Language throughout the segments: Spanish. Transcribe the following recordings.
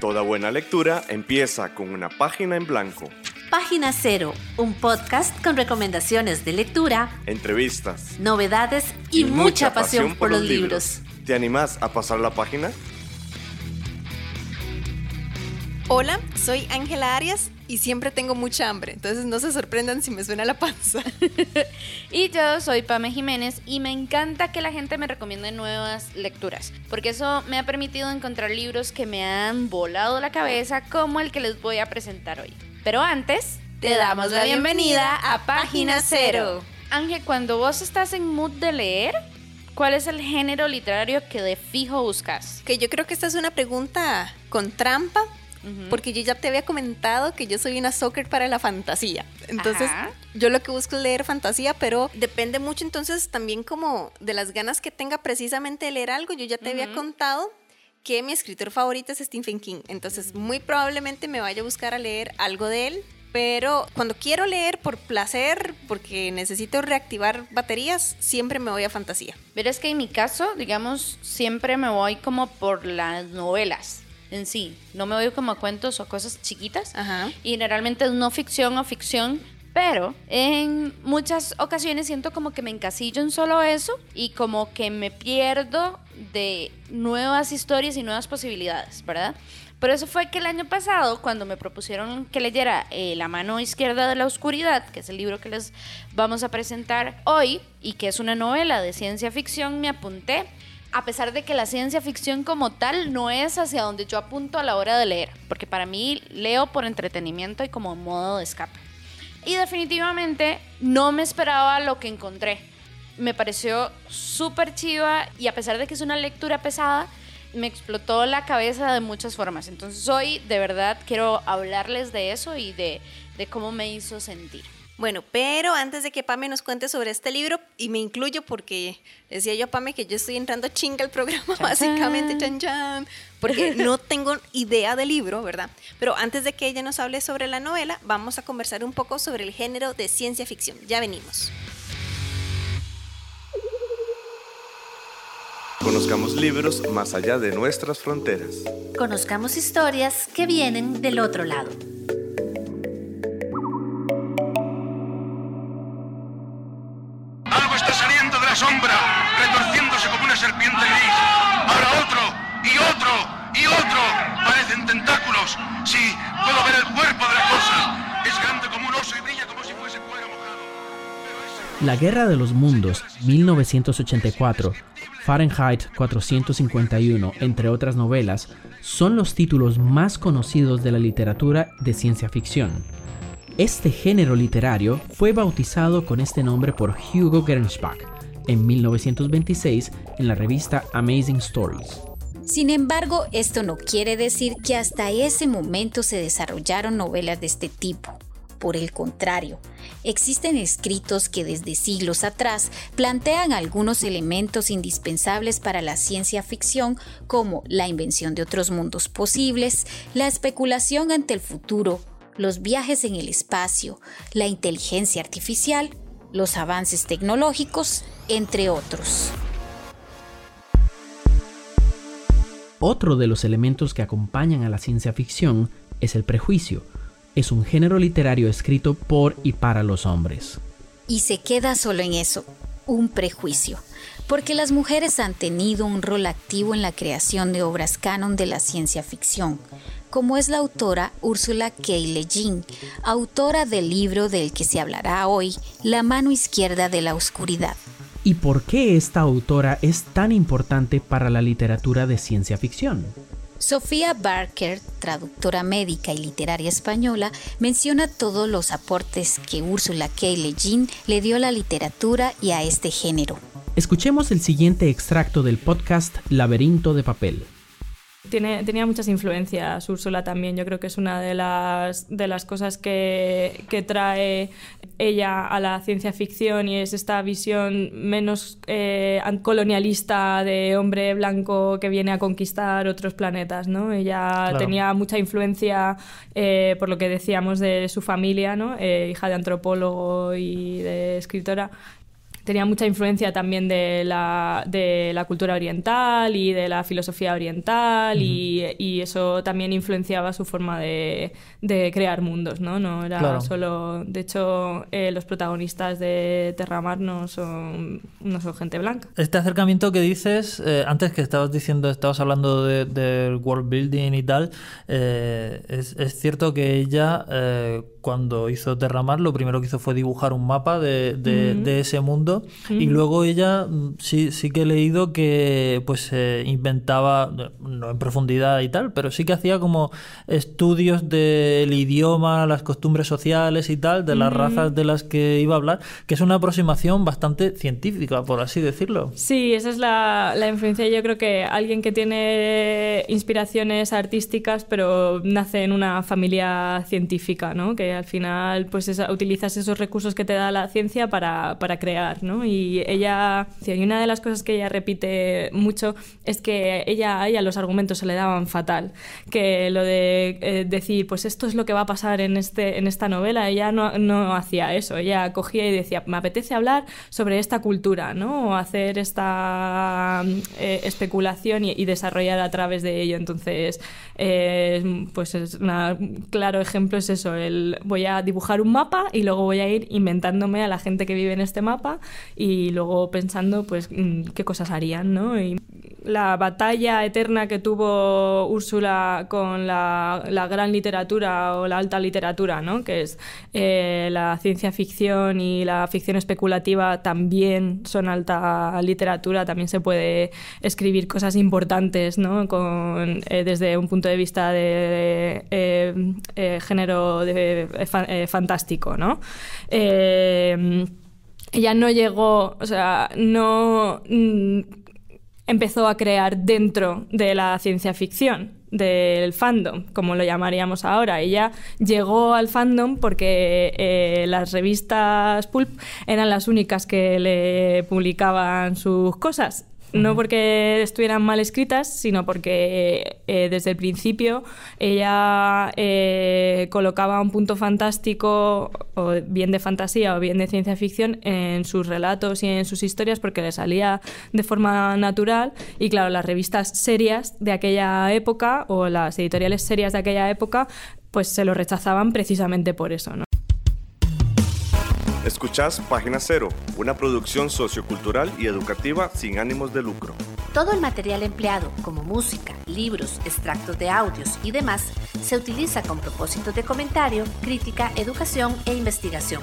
Toda buena lectura empieza con una página en blanco. Página Cero, un podcast con recomendaciones de lectura, entrevistas, novedades y, mucha, pasión, por los libros. ¿Te animás a pasar la página? Hola, soy Ángela Arias y siempre tengo mucha hambre, entonces no se sorprendan si me suena la panza. y yo soy Pame Jiménez y me encanta que la gente me recomiende nuevas lecturas, porque eso me ha permitido encontrar libros que me han volado la cabeza como el que les voy a presentar hoy. Pero antes, te damos la bienvenida a Página Cero. Ángel, cuando vos estás en mood de leer, ¿cuál es el género literario que de fijo buscas? Que yo creo que esta es una pregunta con trampa, porque yo ya te había comentado que yo soy una soccer para la fantasía. Entonces, yo lo que busco es leer fantasía, pero depende mucho entonces también como de las ganas que tenga precisamente de leer algo. Yo ya te había contado que mi escritor favorito es Stephen King. Entonces, muy probablemente me vaya a buscar a leer algo de él. Pero cuando quiero leer por placer, porque necesito reactivar baterías, siempre me voy a fantasía. Pero es que en mi caso, digamos, siempre me voy como por las novelas en sí. No me voy como a cuentos o cosas chiquitas. Y generalmente es no ficción o ficción. Pero en muchas ocasiones siento como que me encasillo en solo eso y como que me pierdo de nuevas historias y nuevas posibilidades, ¿verdad? Por eso fue que el año pasado, cuando me propusieron que leyera eh, La mano izquierda de la oscuridad, que es el libro que les vamos a presentar hoy y que es una novela de ciencia ficción, me apunté a pesar de que la ciencia ficción como tal no es hacia donde yo apunto a la hora de leer, porque para mí leo por entretenimiento y como modo de escape. Y definitivamente no me esperaba lo que encontré. Me pareció súper chiva y a pesar de que es una lectura pesada, me explotó la cabeza de muchas formas. Entonces hoy de verdad quiero hablarles de eso y de, de cómo me hizo sentir. Bueno, pero antes de que Pame nos cuente sobre este libro, y me incluyo porque decía yo a Pame que yo estoy entrando chinga al programa, básicamente, chan, chan, porque no tengo idea del libro, ¿verdad? Pero antes de que ella nos hable sobre la novela, vamos a conversar un poco sobre el género de ciencia ficción. Ya venimos. Conozcamos libros más allá de nuestras fronteras. Conozcamos historias que vienen del otro lado. Sí, puedo ver el cuerpo de la cosa. Es grande como un oso y brilla como si fuese cuero mojado. La Guerra de los Mundos, 1984, Fahrenheit 451, entre otras novelas, son los títulos más conocidos de la literatura de ciencia ficción. Este género literario fue bautizado con este nombre por Hugo Gernsback, en 1926 en la revista Amazing Stories. Sin embargo, esto no quiere decir que hasta ese momento se desarrollaron novelas de este tipo. Por el contrario, existen escritos que desde siglos atrás plantean algunos elementos indispensables para la ciencia ficción como la invención de otros mundos posibles, la especulación ante el futuro, los viajes en el espacio, la inteligencia artificial, los avances tecnológicos, entre otros. Otro de los elementos que acompañan a la ciencia ficción es el prejuicio. Es un género literario escrito por y para los hombres. Y se queda solo en eso, un prejuicio, porque las mujeres han tenido un rol activo en la creación de obras canon de la ciencia ficción, como es la autora Úrsula K. Le Guin, autora del libro del que se hablará hoy, La mano izquierda de la oscuridad. ¿Y por qué esta autora es tan importante para la literatura de ciencia ficción? Sofía Barker, traductora médica y literaria española, menciona todos los aportes que Úrsula K. Le Guin le dio a la literatura y a este género. Escuchemos el siguiente extracto del podcast Laberinto de Papel tenía muchas influencias Úrsula también. Yo creo que es una de las, de las cosas que, que trae ella a la ciencia ficción y es esta visión menos eh, colonialista de hombre blanco que viene a conquistar otros planetas. ¿no? Ella tenía mucha influencia eh, por lo que decíamos de su familia, ¿no? Eh, hija de antropólogo y de escritora tenía mucha influencia también de la, de la cultura oriental y de la filosofía oriental y, y, eso también influenciaba su forma de, de crear mundos, ¿no? No era solo... De hecho, eh, los protagonistas de Terramar no son, no son gente blanca. Este acercamiento que dices, eh, antes que estabas diciendo, estabas hablando del world building y tal, eh, es, es, cierto que ella cuando hizo Terramar, lo primero que hizo fue dibujar un mapa de, de, ese mundo. Y luego ella mm, sí, sí que he leído que pues inventaba, no en profundidad y tal, pero sí que hacía como estudios del idioma, las costumbres sociales y tal, de las razas de las que iba a hablar, que es una aproximación bastante científica, por así decirlo. Sí, esa es la, la influencia. Yo creo que alguien que tiene inspiraciones artísticas, pero nace en una familia científica, ¿no? Que al final pues utilizas esos recursos que te da la ciencia para, para crear, ¿no? Y ella, y una de las cosas que ella repite mucho es que ella, a ella los argumentos se le daban fatal, que lo de eh, decir, pues esto es lo que va a pasar en, este, en esta novela, ella no, no hacía eso, ella cogía y decía, me apetece hablar sobre esta cultura, ¿no? O hacer esta eh, especulación y, desarrollar a través de ello. Entonces, eh, pues es un claro ejemplo es eso, el voy a dibujar un mapa y luego voy a ir inventándome a la gente que vive en este mapa y luego pensando pues mm, qué cosas harían, ¿no? Y la batalla eterna que tuvo Úrsula con la, gran literatura o la alta literatura, ¿no? que es eh, la ciencia ficción y la ficción especulativa también son alta literatura, también se puede escribir cosas importantes ¿no? con, eh, desde un punto de vista de, eh, género fantástico. ¿no? ella no llegó, o sea, no mm, empezó a crear dentro de la ciencia ficción del fandom, como lo llamaríamos ahora. Ella llegó al fandom porque eh, las revistas pulp eran las únicas que le publicaban sus cosas no porque estuvieran mal escritas, sino porque eh, desde el principio ella eh, colocaba un punto fantástico, o bien de fantasía o bien de ciencia ficción, en sus relatos y en sus historias porque le salía de forma natural. Y claro, las revistas serias de aquella época o las editoriales serias de aquella época, pues se lo rechazaban precisamente por eso. ¿no? Escuchás Página Cero, una producción sociocultural y educativa sin ánimos de lucro. Todo el material empleado, como música, libros, extractos de audios y demás, se utiliza con propósitos de comentario, crítica, educación e investigación.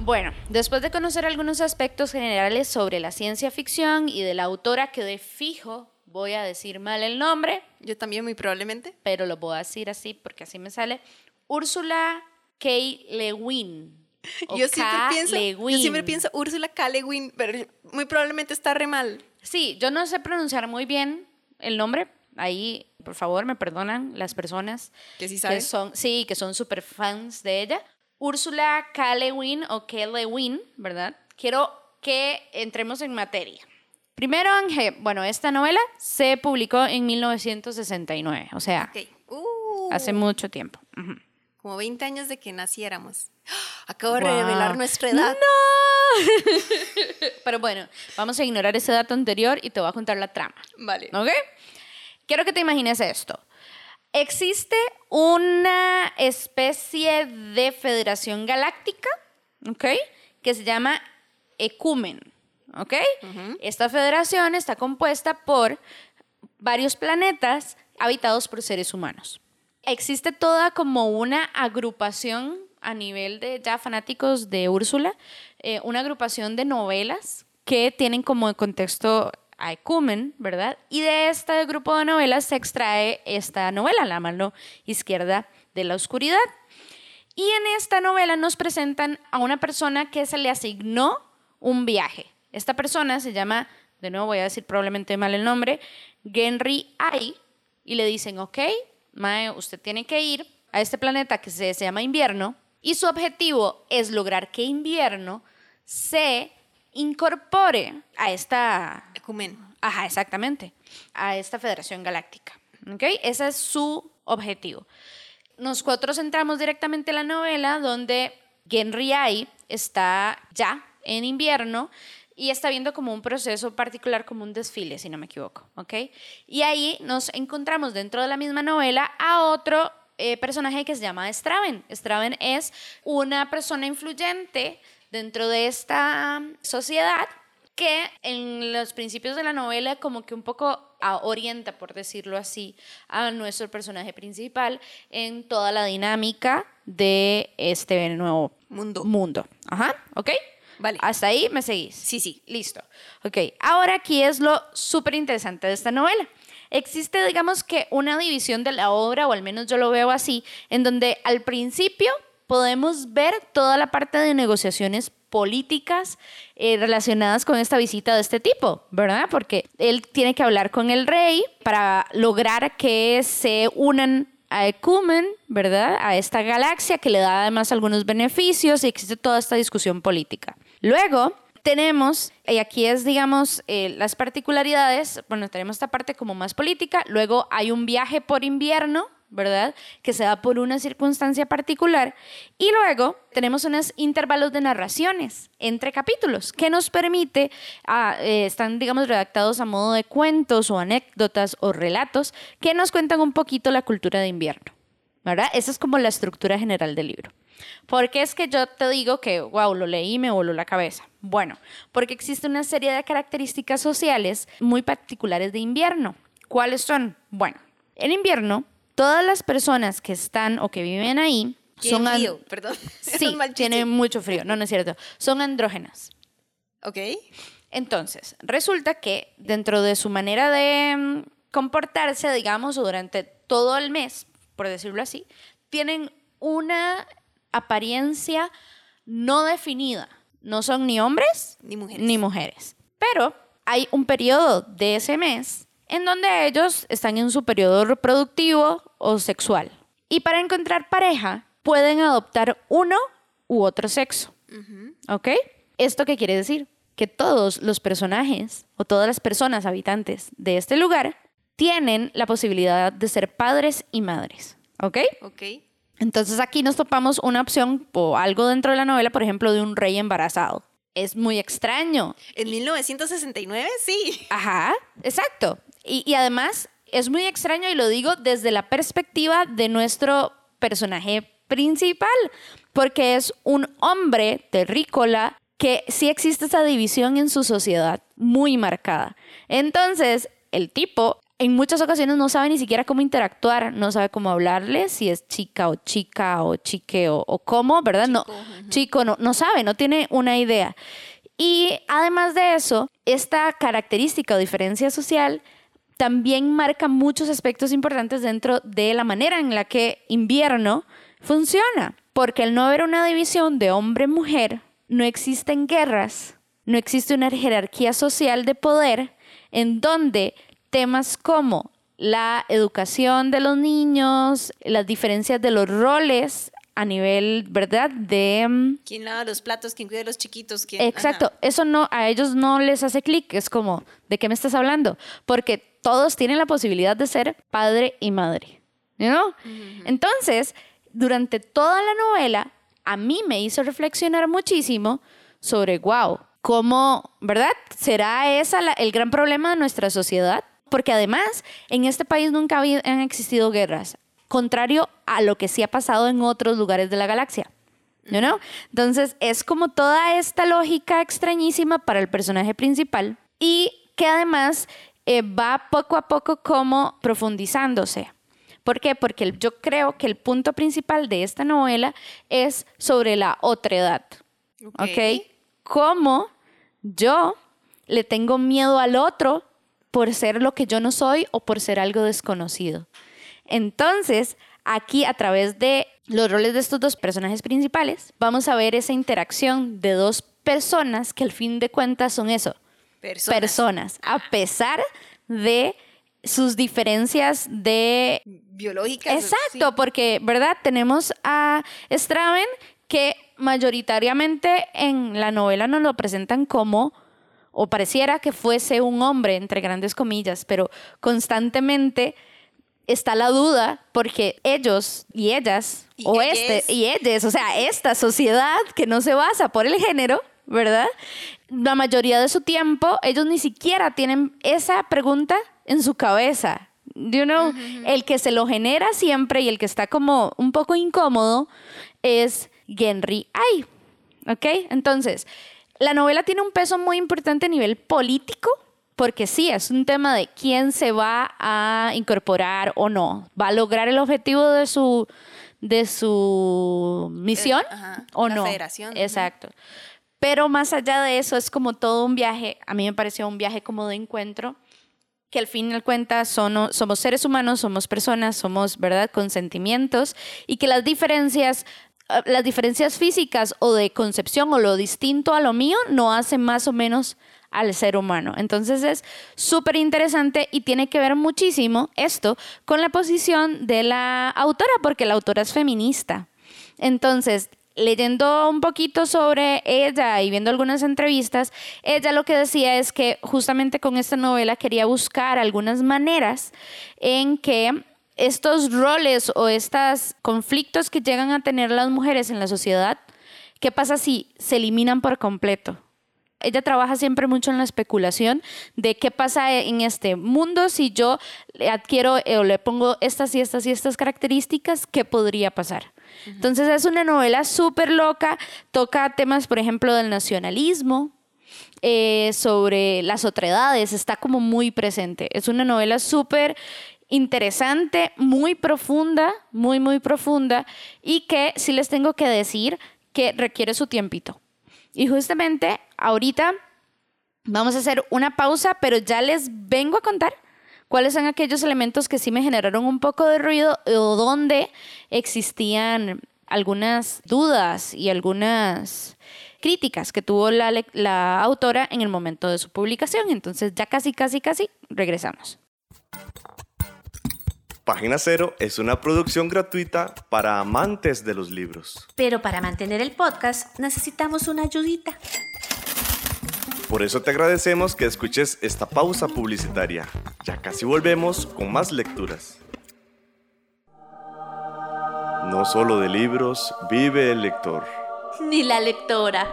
Bueno, después de conocer algunos aspectos generales sobre la ciencia ficción y de la autora que de fijo voy a decir mal el nombre. Yo también muy probablemente. Pero lo voy a decir así porque así me sale. Úrsula K. Lewin. Yo siempre, pienso, yo siempre pienso Úrsula K. Lewin, pero muy probablemente está re mal. Sí, yo no sé pronunciar muy bien el nombre. Ahí, por favor, me perdonan las personas que sí saben. son, sí, que son súper fans de ella. Úrsula K. Lewin o K. Lewin, ¿verdad? Quiero que entremos en materia. Primero, Ángel, bueno, esta novela se publicó en 1969, o sea, hace uh. mucho tiempo como 20 años de que naciéramos. Acabo de revelar nuestra edad. ¡No! Pero bueno, vamos a ignorar ese dato anterior y te voy a contar la trama. Vale. ¿Ok? Quiero que te imagines esto. Existe una especie de federación galáctica, ¿ok? Que se llama Ecumen, ¿ok? Esta federación está compuesta por varios planetas habitados por seres humanos existe toda como una agrupación a nivel de ya fanáticos de Úrsula, eh, una agrupación de novelas que tienen como contexto a Ecumen, ¿verdad? Y de este grupo de novelas se extrae esta novela, La mano izquierda de la oscuridad. Y en esta novela nos presentan a una persona que se le asignó un viaje. Esta persona se llama, de nuevo voy a decir probablemente mal el nombre, Genry Ai, y le dicen, ok, Mae, usted tiene que ir a este planeta que se, llama invierno y su objetivo es lograr que invierno se incorpore a esta... Ecumen. Ajá, exactamente. A esta Federación Galáctica. ¿Ok? Ese es su objetivo. Nosotros entramos directamente a la novela donde Genry Ai está ya en invierno y está viendo como un proceso particular, como un desfile, si no me equivoco, ¿ok? Y ahí nos encontramos dentro de la misma novela a otro eh, personaje que se llama Straven. Straven es una persona influyente dentro de esta sociedad que en los principios de la novela como que un poco orienta, por decirlo así, a nuestro personaje principal en toda la dinámica de este nuevo mundo. mundo. Ajá, ¿ok? Vale. Hasta ahí me seguís. Sí, sí. Listo. Ok, ahora aquí es lo súper interesante de esta novela. Existe, digamos que, una división de la obra, o al menos yo lo veo así, en donde al principio podemos ver toda la parte de negociaciones políticas eh, relacionadas con esta visita de este tipo, ¿verdad? Porque él tiene que hablar con el rey para lograr que se unan a Ecumen, ¿verdad? A esta galaxia que le da además algunos beneficios y existe toda esta discusión política. Luego tenemos, y aquí es, digamos, eh, las particularidades, bueno, tenemos esta parte como más política, luego hay un viaje por invierno, ¿verdad? Que se da por una circunstancia particular. Y luego tenemos unos intervalos de narraciones entre capítulos que nos permite, ah, eh, están, digamos, redactados a modo de cuentos o anécdotas o relatos que nos cuentan un poquito la cultura de invierno, ¿verdad? Esa es como la estructura general del libro. ¿Por qué es que yo te digo que, wow, lo leí y me voló la cabeza? Bueno, porque existe una serie de características sociales muy particulares de invierno. ¿Cuáles son? Bueno, en invierno, todas las personas que están o que viven ahí son... frío, perdón. Sí, tienen mucho frío, no, no es cierto. Son andrógenas. Ok. Entonces, resulta que dentro de su manera de mm, comportarse, digamos, durante todo el mes, por decirlo así, tienen una apariencia no definida. No son ni hombres ni mujeres. Ni mujeres. Pero hay un periodo de ese mes en donde ellos están en su periodo reproductivo o sexual. Y para encontrar pareja pueden adoptar uno u otro sexo. ¿Ok? ¿Esto qué quiere decir? Que todos los personajes o todas las personas habitantes de este lugar tienen la posibilidad de ser padres y madres. ¿Ok? Ok. Entonces aquí nos topamos una opción o algo dentro de la novela, por ejemplo, de un rey embarazado. Es muy extraño. En 1969, sí. Ajá, exacto. Y, además es muy extraño y lo digo desde la perspectiva de nuestro personaje principal, porque es un hombre terrícola que sí existe esa división en su sociedad muy marcada. Entonces, el tipo en muchas ocasiones no sabe ni siquiera cómo interactuar, no sabe cómo hablarle, si es chica o chica o chique o, cómo, ¿verdad? Chico, no, chico no, no sabe, no tiene una idea. Y además de eso, esta característica o diferencia social también marca muchos aspectos importantes dentro de la manera en la que invierno funciona, porque al no haber una división de hombre-mujer, no existen guerras, no existe una jerarquía social de poder en donde temas como la educación de los niños, las diferencias de los roles a nivel, ¿verdad? De... Mm, ¿Quién lava los platos? ¿Quién cuida a los chiquitos? Exacto, eso no, a ellos no les hace clic, es como, ¿de qué me estás hablando? Porque todos tienen la posibilidad de ser padre y madre, ¿no? Entonces, durante toda la novela, a mí me hizo reflexionar muchísimo sobre, wow, cómo, ¿verdad? ¿Será esa el gran problema de nuestra sociedad? Porque además en este país nunca han existido guerras, contrario a lo que sí ha pasado en otros lugares de la galaxia. ¿No? Entonces es como toda esta lógica extrañísima para el personaje principal y que además eh, va poco a poco como profundizándose. ¿Por qué? Porque yo creo que el punto principal de esta novela es sobre la otredad. ¿Ok? ¿Ok? Cómo yo le tengo miedo al otro por ser lo que yo no soy o por ser algo desconocido. Entonces, aquí a través de los roles de estos dos personajes principales, vamos a ver esa interacción de dos personas que al fin de cuentas son eso, personas, personas a pesar de sus diferencias de... Biológicas. Exacto, porque, ¿verdad? Tenemos a Straven que mayoritariamente en la novela nos lo presentan como o pareciera que fuese un hombre, entre grandes comillas, pero constantemente está la duda porque ellos y ellas, o este y ellos, o sea, esta sociedad que no se basa por el género, ¿verdad? La mayoría de su tiempo, ellos ni siquiera tienen esa pregunta en su cabeza. You know, el que se lo genera siempre y el que está como un poco incómodo es Henry Ay. ¿Ok? Entonces, la novela tiene un peso muy importante a nivel político, porque sí, es un tema de quién se va a incorporar o no. ¿Va a lograr el objetivo de su, de su misión eh, o la no? Federación. Exacto. Pero más allá de eso, es como todo un viaje, a mí me pareció un viaje como de encuentro, que al fin y al cuenta son, somos seres humanos, somos personas, somos, ¿verdad?, con sentimientos, y que las diferencias las diferencias físicas o de concepción o lo distinto a lo mío no hace más o menos al ser humano. Entonces es súper interesante y tiene que ver muchísimo esto con la posición de la autora, porque la autora es feminista. Entonces, leyendo un poquito sobre ella y viendo algunas entrevistas, ella lo que decía es que justamente con esta novela quería buscar algunas maneras en que estos roles o estos conflictos que llegan a tener las mujeres en la sociedad, ¿qué pasa si se eliminan por completo? Ella trabaja siempre mucho en la especulación de qué pasa en este mundo si yo le adquiero o le pongo estas y estas y estas características, ¿qué podría pasar? Entonces es una novela súper loca, toca temas, por ejemplo, del nacionalismo, eh, sobre las otredades, está como muy presente. Es una novela súper interesante, muy profunda, muy, muy profunda, y que sí les tengo que decir que requiere su tiempito. Y justamente ahorita vamos a hacer una pausa, pero ya les vengo a contar cuáles son aquellos elementos que sí me generaron un poco de ruido o donde existían algunas dudas y algunas críticas que tuvo la, la autora en el momento de su publicación. Entonces ya casi, casi, casi regresamos. Página Cero es una producción gratuita para amantes de los libros. Pero para mantener el podcast necesitamos una ayudita. Por eso te agradecemos que escuches esta pausa publicitaria. Ya casi volvemos con más lecturas. No solo de libros vive el lector. Ni la lectora.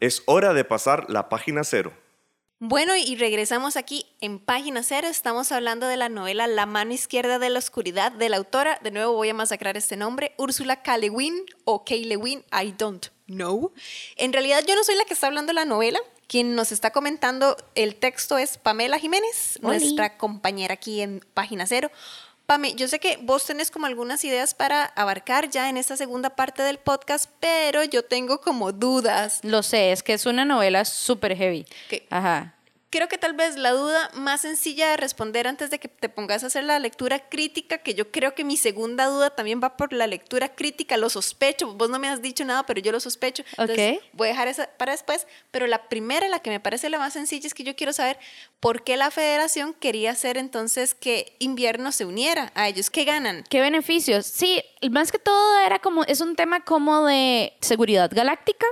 Es hora de pasar la página cero. Bueno, y regresamos aquí en página cero. Estamos hablando de la novela La mano izquierda de la oscuridad de la autora, de nuevo voy a masacrar este nombre, Úrsula K. Lewin o K. Lewin, I don't know. En realidad yo no soy la que está hablando la novela. Quien nos está comentando el texto es Pamela Jiménez, nuestra compañera aquí en página cero. Pame, yo sé que vos tenés como algunas ideas para abarcar ya en esta segunda parte del podcast, pero yo tengo como dudas. Lo sé, es que es una novela súper heavy. Ajá creo que tal vez la duda más sencilla de responder antes de que te pongas a hacer la lectura crítica, que yo creo que mi segunda duda también va por la lectura crítica, lo sospecho, vos no me has dicho nada, pero yo lo sospecho. Entonces, voy a dejar esa para después, pero la primera, la que me parece la más sencilla, es que yo quiero saber por qué la federación quería hacer entonces que invierno se uniera a ellos, ¿qué ganan? ¿Qué beneficios? Sí, más que todo era como, es un tema como de seguridad galáctica.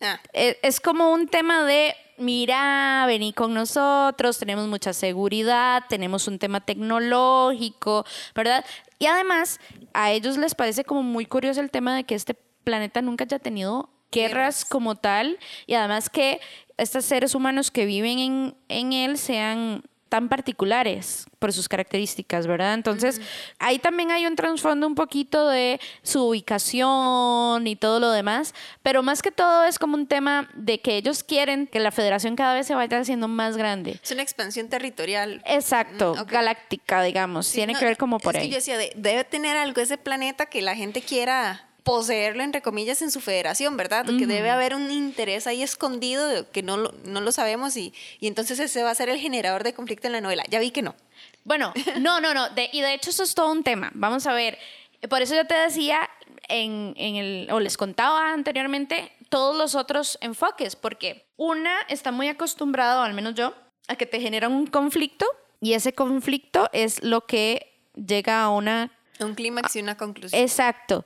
Ah. E, es como un tema de mira, vení con nosotros, tenemos mucha seguridad, tenemos un tema tecnológico, ¿verdad? Y además, a ellos les parece como muy curioso el tema de que este planeta nunca haya tenido guerras como tal y además que estos seres humanos que viven en, en él sean tan particulares por sus características, ¿verdad? Entonces, ahí también hay un trasfondo un poquito de su ubicación y todo lo demás, pero más que todo es como un tema de que ellos quieren que la federación cada vez se vaya haciendo más grande. Es una expansión territorial. Exacto, mm, galáctica, digamos. Tiene que ver como por ahí. yo decía, debe tener algo ese planeta que la gente quiera poseerlo, entre comillas, en su federación, ¿verdad? Que debe haber un interés ahí escondido que no lo, no lo sabemos y, y, entonces ese va a ser el generador de conflicto en la novela. Ya vi que no. Bueno, no, no, no. y de hecho eso es todo un tema. Vamos a ver. Por eso yo te decía, en, en el, o les contaba anteriormente, todos los otros enfoques, porque una está muy acostumbrado, al menos yo, a que te generan un conflicto y ese conflicto es lo que llega a una... Un clímax y una conclusión. Exacto.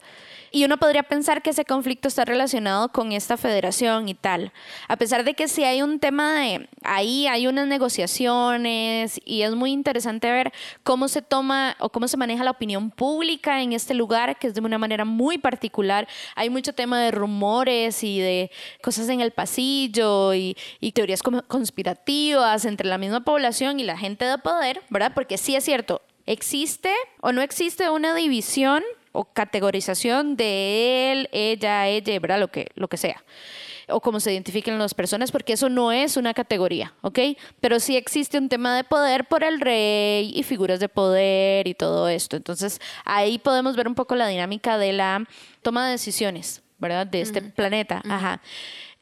Y uno podría pensar que ese conflicto está relacionado con esta federación y tal. A pesar de que sí hay un tema de ahí hay unas negociaciones y es muy interesante ver cómo se toma o cómo se maneja la opinión pública en este lugar, que es de una manera muy particular. Hay mucho tema de rumores y de cosas en el pasillo y, y teorías conspirativas entre la misma población y la gente de poder, ¿verdad? Porque sí es cierto, existe o no existe una división o categorización de él, ella, ella, ¿verdad? Lo que, lo que sea. O cómo se identifiquen las personas, porque eso no es una categoría, ¿ok? Pero sí existe un tema de poder por el rey y figuras de poder y todo esto. Entonces ahí podemos ver un poco la dinámica de la toma de decisiones, ¿verdad? De este planeta. Ajá.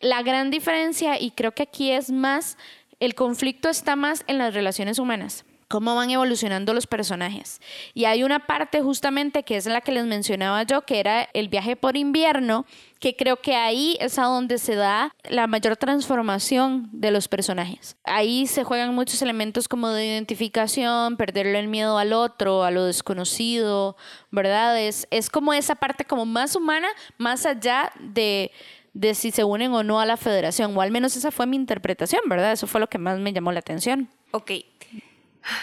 La gran diferencia, y creo que aquí es más, el conflicto está más en las relaciones humanas cómo van evolucionando los personajes. Y hay una parte justamente que es la que les mencionaba yo, que era el viaje por invierno, que creo que ahí es a donde se da la mayor transformación de los personajes. Ahí se juegan muchos elementos como de identificación, perderle el miedo al otro, a lo desconocido, ¿verdad? Es, es como esa parte como más humana, más allá de de si se unen o no a la federación, o al menos esa fue mi interpretación, ¿verdad? Eso fue lo que más me llamó la atención. Ok,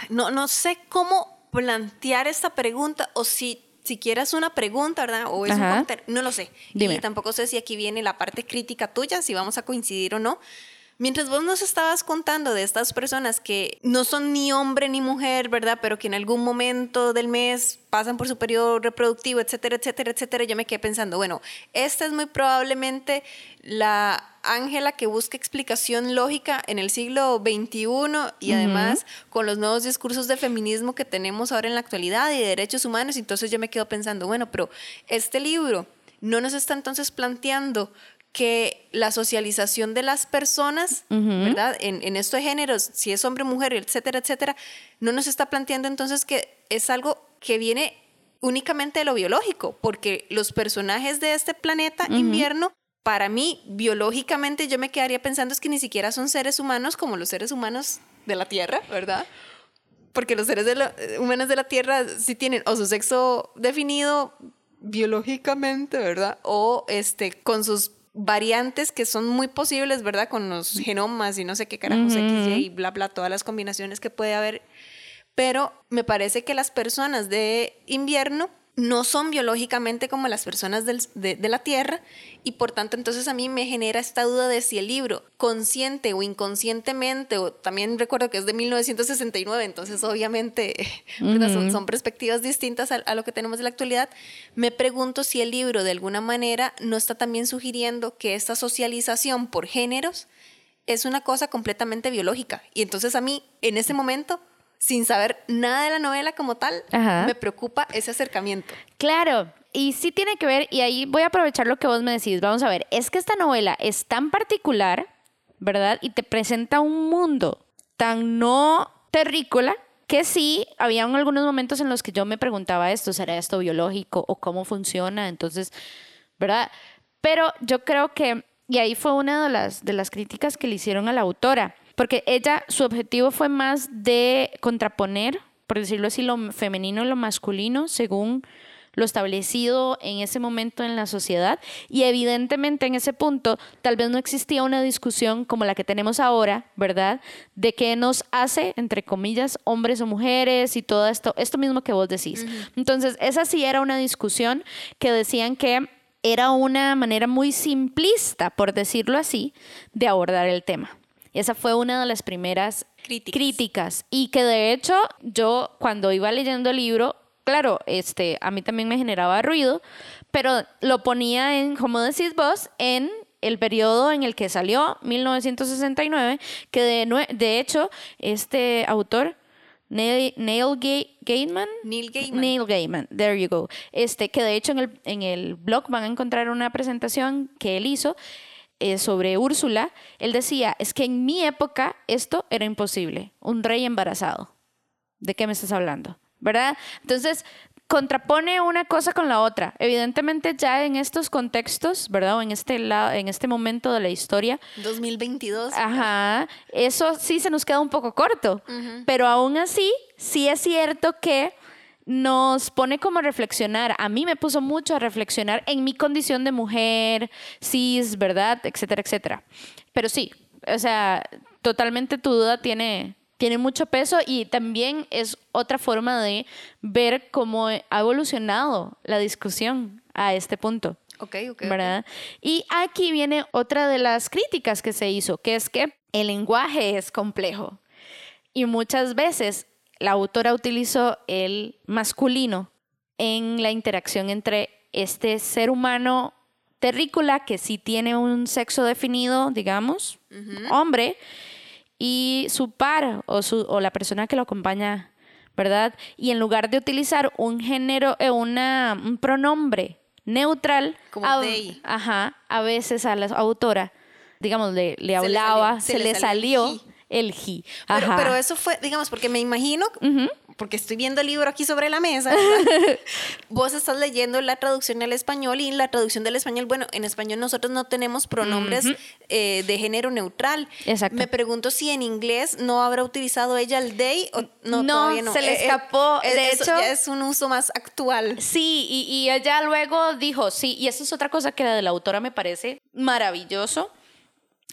no, no sé cómo plantear esta pregunta o si si quieras una pregunta, ¿verdad? O es un no lo sé. Y tampoco sé si aquí viene la parte crítica tuya, si vamos a coincidir o no. Mientras vos nos estabas contando de estas personas que no son ni hombre ni mujer, ¿verdad? Pero que en algún momento del mes pasan por su periodo reproductivo, etcétera, etcétera, etcétera, yo me quedé pensando, bueno, esta es muy probablemente la Ángela que busca explicación lógica en el siglo XXI y además con los nuevos discursos de feminismo que tenemos ahora en la actualidad y de derechos humanos. Entonces yo me quedo pensando, bueno, pero este libro no nos está entonces planteando que la socialización de las personas, ¿verdad? En, en esto de géneros, si es hombre, mujer, etcétera, etcétera, no nos está planteando entonces que es algo que viene únicamente de lo biológico, porque los personajes de este planeta invierno, para mí, biológicamente, yo me quedaría pensando es que ni siquiera son seres humanos como los seres humanos de la Tierra, ¿verdad? Porque los seres de humanos de la Tierra sí tienen o su sexo definido biológicamente, ¿verdad? O este, con sus variantes que son muy posibles, ¿verdad? Con los genomas y no sé qué carajos X, Y, bla, bla, todas las combinaciones que puede haber. Pero me parece que las personas de invierno no son biológicamente como las personas de, la Tierra y por tanto entonces a mí me genera esta duda de si el libro consciente o inconscientemente, o también recuerdo que es de 1969, entonces obviamente son, perspectivas distintas a, a, lo que tenemos de la actualidad, me pregunto si el libro de alguna manera no está también sugiriendo que esta socialización por géneros es una cosa completamente biológica. Y entonces a mí en ese momento sin saber nada de la novela como tal, me preocupa ese acercamiento. Claro, y sí tiene que ver, y ahí voy a aprovechar lo que vos me decís, vamos a ver, es que esta novela es tan particular, ¿verdad? Y te presenta un mundo tan no terrícola que sí, había algunos momentos en los que yo me preguntaba esto, ¿será esto biológico o cómo funciona? Entonces, ¿verdad? Pero yo creo que, y ahí fue una de las, de las críticas que le hicieron a la autora, porque ella, su objetivo fue más de contraponer, por decirlo así, lo femenino y lo masculino, según lo establecido en ese momento en la sociedad. Y evidentemente en ese punto tal vez no existía una discusión como la que tenemos ahora, ¿verdad? De qué nos hace, entre comillas, hombres o mujeres y todo esto, esto mismo que vos decís. Entonces, esa sí era una discusión que decían que era una manera muy simplista, por decirlo así, de abordar el tema. Esa fue una de las primeras críticas. Y que de hecho yo cuando iba leyendo el libro, claro, este, a mí también me generaba ruido, pero lo ponía en, como decís vos, en el periodo en el que salió, 1969, que de, de hecho este autor... Neil, Gaiman. Neil Gaiman. Neil Gaiman, there you go. Este, que de hecho en el, en el blog van a encontrar una presentación que él hizo eh, sobre Úrsula, él decía, es que en mi época esto era imposible, un rey embarazado. ¿De qué me estás hablando? ¿Verdad? Entonces, contrapone una cosa con la otra. Evidentemente ya en estos contextos, ¿verdad? O en este, en este momento de la historia. 2022. Ajá. Eso sí se nos queda un poco corto. Pero aún así, sí es cierto que nos pone como a reflexionar. A mí me puso mucho a reflexionar en mi condición de mujer, cis, ¿verdad? Etcétera, etcétera. Pero sí, o sea, totalmente tu duda tiene, tiene mucho peso y también es otra forma de ver cómo ha evolucionado la discusión a este punto. Ok, ok. ¿Verdad? Y aquí viene otra de las críticas que se hizo, que es que el lenguaje es complejo. Y muchas veces la autora utilizó el masculino en la interacción entre este ser humano terrícola que sí tiene un sexo definido, digamos, hombre, y su par o, su, o la persona que lo acompaña, ¿verdad? Y en lugar de utilizar un género, eh, una, un pronombre neutral, como a, they. ajá, a veces a la autora, digamos, le, le hablaba, se, le, salió, el he. Pero, pero, eso fue, digamos, porque me imagino, porque estoy viendo el libro aquí sobre la mesa, vos estás leyendo la traducción al español y la traducción del español, bueno, en español nosotros no tenemos pronombres eh, de género neutral. Exacto. Me pregunto si en inglés no habrá utilizado ella el they o no, no, todavía no. se le Eh, eh, escapó. de eso hecho, es un uso más actual. Sí, y, y ella luego dijo, sí, y eso es otra cosa que la de la autora me parece maravilloso.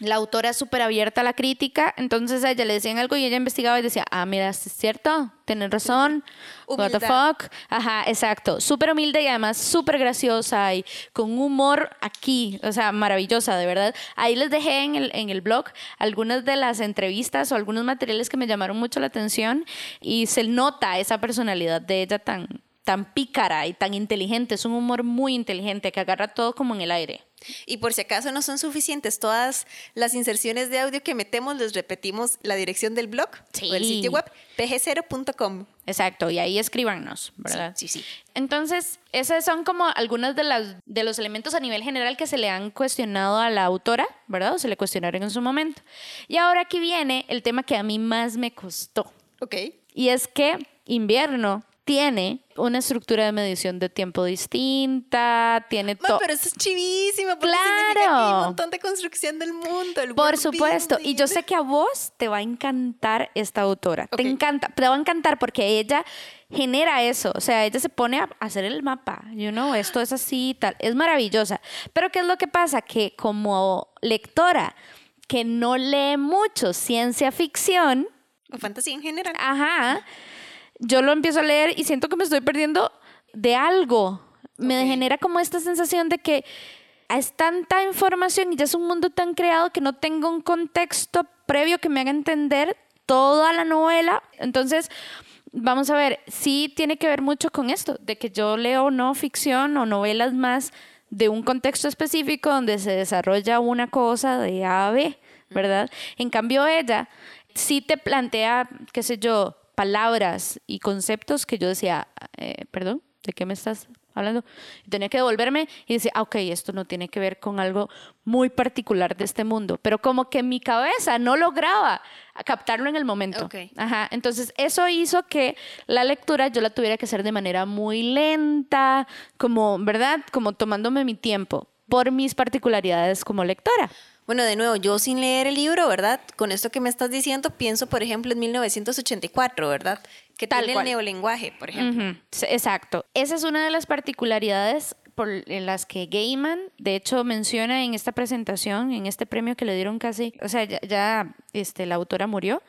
La autora es súper abierta a la crítica, entonces a ella le decían algo y ella investigaba y decía, ah, mira, es cierto, tienes razón, what the fuck. Ajá, exacto, súper humilde y además súper graciosa y con humor aquí, o sea, maravillosa, de verdad. Ahí les dejé en el, en el blog algunas de las entrevistas o algunos materiales que me llamaron mucho la atención y se nota esa personalidad de ella tan, tan pícara y tan inteligente, es un humor muy inteligente que agarra todo como en el aire. Y por si acaso no son suficientes todas las inserciones de audio que metemos, les repetimos la dirección del blog Sí. o el sitio web pg0.com. Exacto, y ahí escríbanos, ¿verdad? Sí, sí, sí. Entonces, esos son como algunos de, las, de los elementos a nivel general que se le han cuestionado a la autora, ¿verdad? O se le cuestionaron en su momento. Y ahora aquí viene el tema que a mí más me costó. Ok. Y es que invierno tiene una estructura de medición de tiempo distinta, tiene todo. pero eso es chivísimo, porque significa que hay Claro. un montón de construcción del mundo. el Por supuesto, y yo sé que a vos te va a encantar esta autora. Te encanta, te va a encantar porque ella genera eso, o sea, ella se pone a hacer el mapa, you know, esto es así y tal, es maravillosa. Pero ¿qué es lo que pasa? Que como lectora que no lee mucho ciencia ficción, O fantasía en general. ajá, yo lo empiezo a leer y siento que me estoy perdiendo de algo. Me genera como esta sensación de que es tanta información y ya es un mundo tan creado que no tengo un contexto previo que me haga entender toda la novela. Entonces, vamos a ver, sí tiene que ver mucho con esto, de que yo leo no ficción o novelas más de un contexto específico donde se desarrolla una cosa de A a B, ¿verdad? En cambio, ella sí te plantea, qué sé yo, palabras y conceptos que yo decía, eh, perdón, ¿de qué me estás hablando? Y tenía que devolverme y decía, ah, ok, esto no tiene que ver con algo muy particular de este mundo, pero como que mi cabeza no lograba captarlo en el momento. Ok. Ajá, entonces eso hizo que la lectura yo la tuviera que hacer de manera muy lenta, como, ¿verdad? Como tomándome mi tiempo por mis particularidades como lectora. Bueno, de nuevo, yo sin leer el libro, ¿verdad? Con esto que me estás diciendo, pienso, por ejemplo, en 1984, ¿verdad? Que Tal el neolenguaje, por ejemplo. Exacto. Esa es una de las particularidades por en las que Gaiman, de hecho, menciona en esta presentación, en este premio que le dieron casi, o sea, ya, ya, este, la autora murió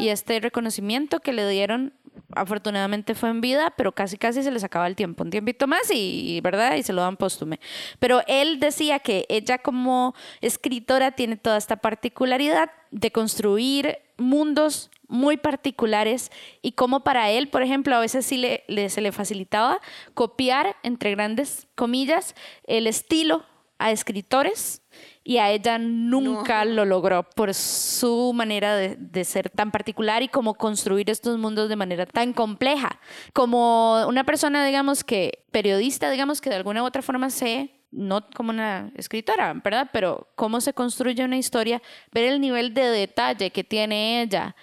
y este reconocimiento que le dieron, afortunadamente fue en vida, pero casi casi se les acaba el tiempo, un tiempito más y, ¿verdad? Y se lo dan póstume. Pero él decía que ella como escritora tiene toda esta particularidad de construir mundos muy particulares y como para él, por ejemplo, a veces sí le, se le facilitaba copiar, entre grandes comillas, el estilo a escritores y a ella nunca lo logró por su manera de, de ser tan particular y como construir estos mundos de manera tan compleja. Como una persona, digamos que periodista, digamos que de alguna u otra forma sé no como una escritora, ¿verdad? Pero cómo se construye una historia, ver el nivel de detalle que tiene ella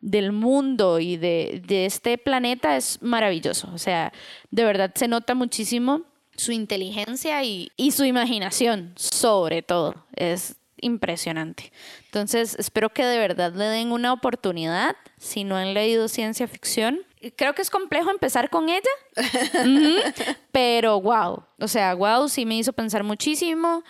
del mundo y de, de este planeta es maravilloso. O sea, de verdad se nota muchísimo su inteligencia y, y su imaginación, sobre todo. Es impresionante. Entonces, espero que de verdad le den una oportunidad si no han leído ciencia ficción. Creo que es complejo empezar con ella, pero wow, o sea, wow, sí me hizo pensar muchísimo,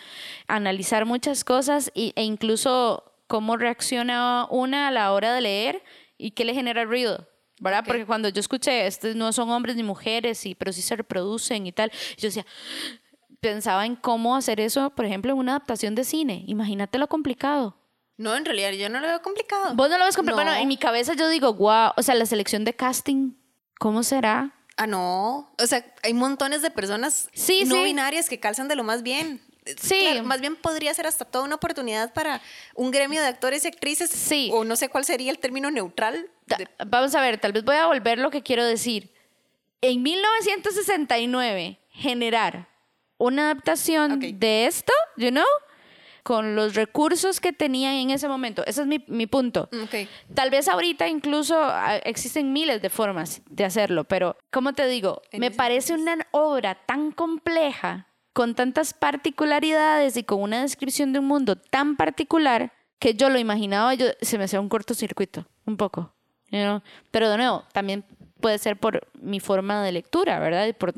analizar muchas cosas e incluso cómo reacciona una a la hora de leer y qué le genera ruido. ¿Verdad? Porque cuando yo escuché, estos no son hombres ni mujeres, y, pero sí se reproducen y tal, yo decía, pensaba en cómo hacer eso, por ejemplo, en una adaptación de cine. Imagínate lo complicado. No, en realidad yo no lo veo complicado. Vos no lo ves complicado. Bueno, en mi cabeza yo digo, wow, o sea, la selección de casting, ¿cómo será? Ah, no. O sea, hay montones de personas no binarias que calzan de lo más bien. Sí. más bien podría ser hasta toda una oportunidad para un gremio de actores y actrices. Sí. O no sé cuál sería el término neutral. Vamos a ver, tal vez voy a volver lo que quiero decir. En 1969, generar una adaptación de esto, you know, con los recursos que tenían en ese momento. Ese es mi, mi punto. Mm, Tal vez ahorita incluso ah, existen miles de formas de hacerlo, pero como te digo, me parece una obra tan compleja, con tantas particularidades y con una descripción de un mundo tan particular que yo lo imaginaba, yo, se me hacía un cortocircuito, un poco. Pero de nuevo, también puede ser por mi forma de lectura, ¿verdad? Por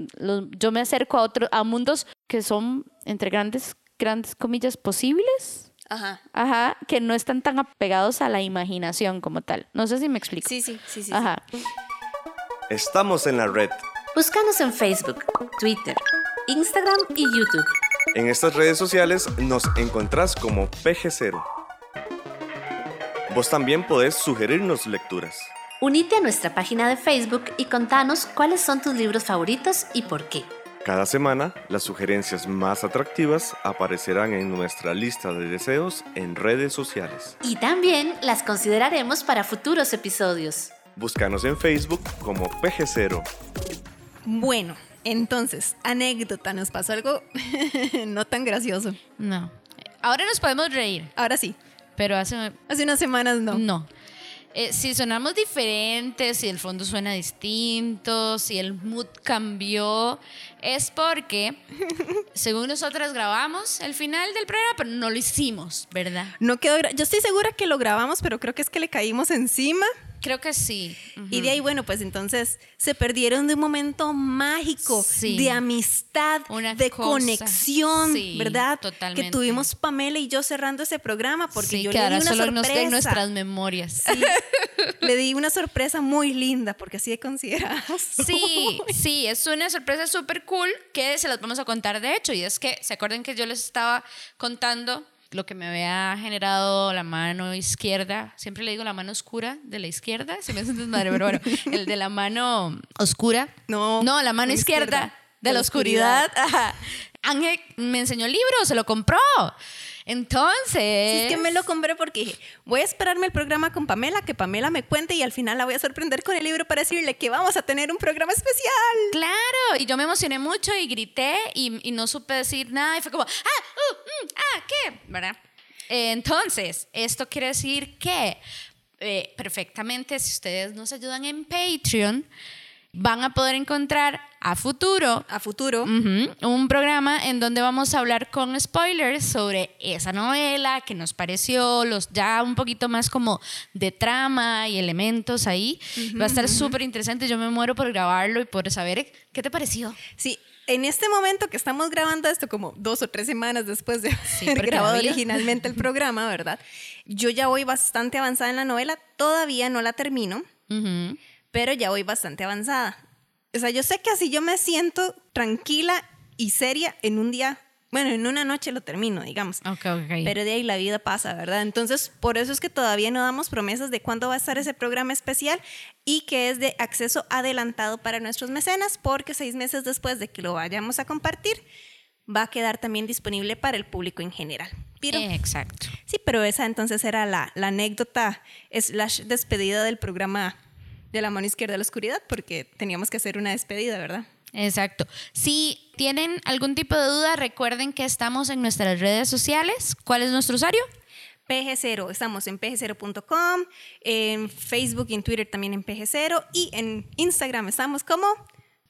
yo me acerco a otros, a mundos que son, entre grandes, grandes comillas, posibles. Ajá. Ajá, que no están tan apegados a la imaginación como tal. No sé si me explico. Sí, sí, sí, sí. Ajá. Estamos en la red. Búscanos en Facebook, Twitter, Instagram y YouTube. En estas redes sociales nos encontrás como PG0. Vos también podés sugerirnos lecturas. Unite a nuestra página de Facebook y contanos cuáles son tus libros favoritos y por qué. Cada semana, las sugerencias más atractivas aparecerán en nuestra lista de deseos en redes sociales. Y también las consideraremos para futuros episodios. Búscanos en Facebook como PG0. Bueno, entonces, anécdota, nos pasó algo no tan gracioso. No. Ahora nos podemos reír. Ahora sí. Pero hace... Hace unas semanas no. No. Eh, si sonamos diferentes, si el fondo suena distinto, si el mood cambió, es porque, según nosotras grabamos el final del programa, pero no lo hicimos, ¿verdad? No quedó. Yo estoy segura que lo grabamos, pero creo que es que le caímos encima. Creo que sí. Y de ahí, bueno, pues entonces se perdieron de un momento mágico, de amistad, de conexión, ¿verdad? Totalmente. Que tuvimos Pamela y yo cerrando ese programa porque yo le di una solo sorpresa. en nuestras memorias. le di una sorpresa muy linda porque así de considerada. Sí, sí, es una sorpresa súper cool que se las vamos a contar de hecho. Y es que, ¿se acuerdan que yo les estaba contando lo que me había generado la mano izquierda, siempre le digo la mano oscura de la izquierda, si me hace desmadre, pero bueno, el de la mano oscura. No, no la mano izquierda, de, la, oscuridad. Ángel me enseñó el libro, se lo compró. Entonces. es que me lo compré porque dije, voy a esperarme el programa con Pamela, que Pamela me cuente y al final la voy a sorprender con el libro para decirle que vamos a tener un programa especial. Claro, y yo me emocioné mucho y grité y, no supe decir nada y fue como, ah, uh, mm, ah, ¿qué? ¿Verdad? Entonces, esto quiere decir que eh, perfectamente, si ustedes nos ayudan en Patreon, van a poder encontrar a futuro, a futuro, un programa en donde vamos a hablar con spoilers sobre esa novela, que nos pareció, los ya un poquito más como de trama y elementos ahí. Va a estar súper interesante. Yo me muero por grabarlo y por saber qué te pareció. Sí, en este momento que estamos grabando esto, como dos o tres semanas después de haber grabado originalmente el programa, ¿verdad? Yo ya voy bastante avanzada en la novela, todavía no la termino pero ya voy bastante avanzada. O sea, yo sé que así yo me siento tranquila y seria en un día, bueno, en una noche lo termino, digamos. Ok, ok. Pero de ahí la vida pasa, ¿verdad? Entonces, por eso es que todavía no damos promesas de cuándo va a estar ese programa especial y que es de acceso adelantado para nuestros mecenas, porque seis meses después de que lo vayamos a compartir, va a quedar también disponible para el público en general. Exacto. Sí, pero esa entonces era la, la anécdota slash despedida del programa de la mano izquierda a la oscuridad porque teníamos que hacer una despedida, ¿verdad? Exacto. Si tienen algún tipo de duda, recuerden que estamos en nuestras redes sociales. ¿Cuál es nuestro usuario? PG0. Estamos en pg0.com, en Facebook y en Twitter también en PG0 y en Instagram estamos como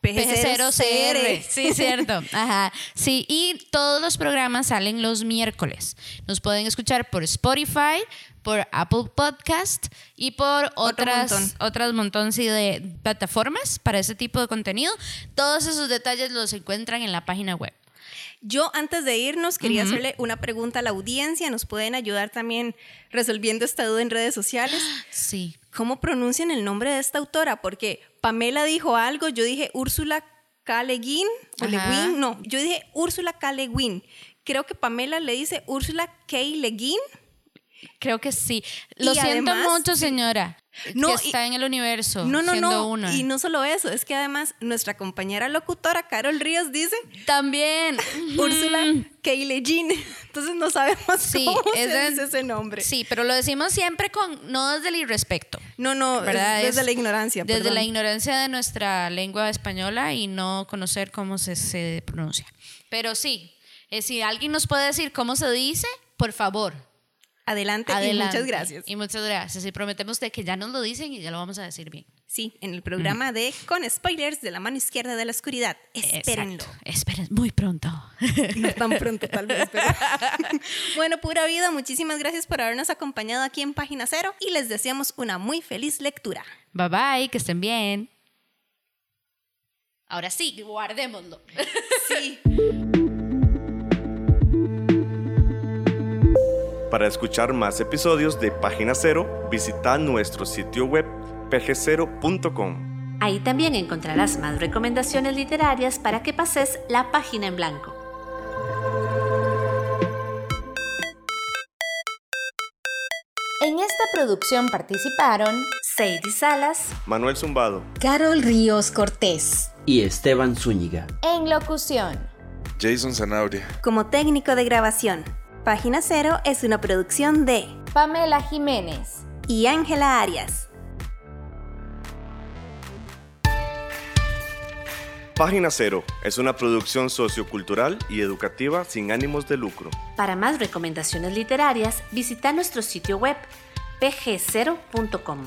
PG0CR. Sí, cierto. Ajá. Sí, y todos los programas salen los miércoles. Nos pueden escuchar por Spotify, por Apple Podcast y por otras montón. otras montón de plataformas para ese tipo de contenido. Todos esos detalles los encuentran en la página web. Yo antes de irnos quería hacerle una pregunta a la audiencia. Nos pueden ayudar también resolviendo esta duda en redes sociales. Sí. ¿Cómo pronuncian el nombre de esta autora? Porque Pamela dijo algo, yo dije Úrsula K. o Lewin, no, yo dije Úrsula K. Creo que Pamela le dice Úrsula K. Leguin. Creo que sí. Lo siento mucho, señora. No, que está en el universo. No, no, no. Y no solo eso, es que además nuestra compañera locutora Carol Ríos dice. También. Úrsula Keile Jean. Entonces no sabemos cómo se dice ese nombre. Sí, pero lo decimos siempre con. No desde el irrespeto. No, no, ¿verdad? desde la ignorancia. Desde la ignorancia de nuestra lengua española y no conocer cómo se, se pronuncia. Pero sí, eh, si alguien nos puede decir cómo se dice, por favor, Adelante, y muchas gracias. Y muchas gracias. Y prometemos de que ya nos lo dicen y ya lo vamos a decir bien. Sí, en el programa de Con Spoilers de la mano izquierda de la oscuridad. Espérenlo. Esperen muy pronto. No tan pronto, tal vez. bueno, pura vida, muchísimas gracias por habernos acompañado aquí en Página Cero y les deseamos una muy feliz lectura. Bye bye, que estén bien. Ahora sí, guardémoslo. Sí. Para escuchar más episodios de Página Cero, visita nuestro sitio web pg0.com. Ahí también encontrarás más recomendaciones literarias para que pases la página en blanco. En esta producción participaron Sadie Salas, Manuel Zumbado, Carol Ríos Cortés y Esteban Zúñiga. En locución, Jason Zanabria. Como técnico de grabación, Página Cero es una producción de Pamela Jiménez y Ángela Arias. Página Cero es una producción sociocultural y educativa sin ánimos de lucro. Para más recomendaciones literarias, visita nuestro sitio web pg0.com.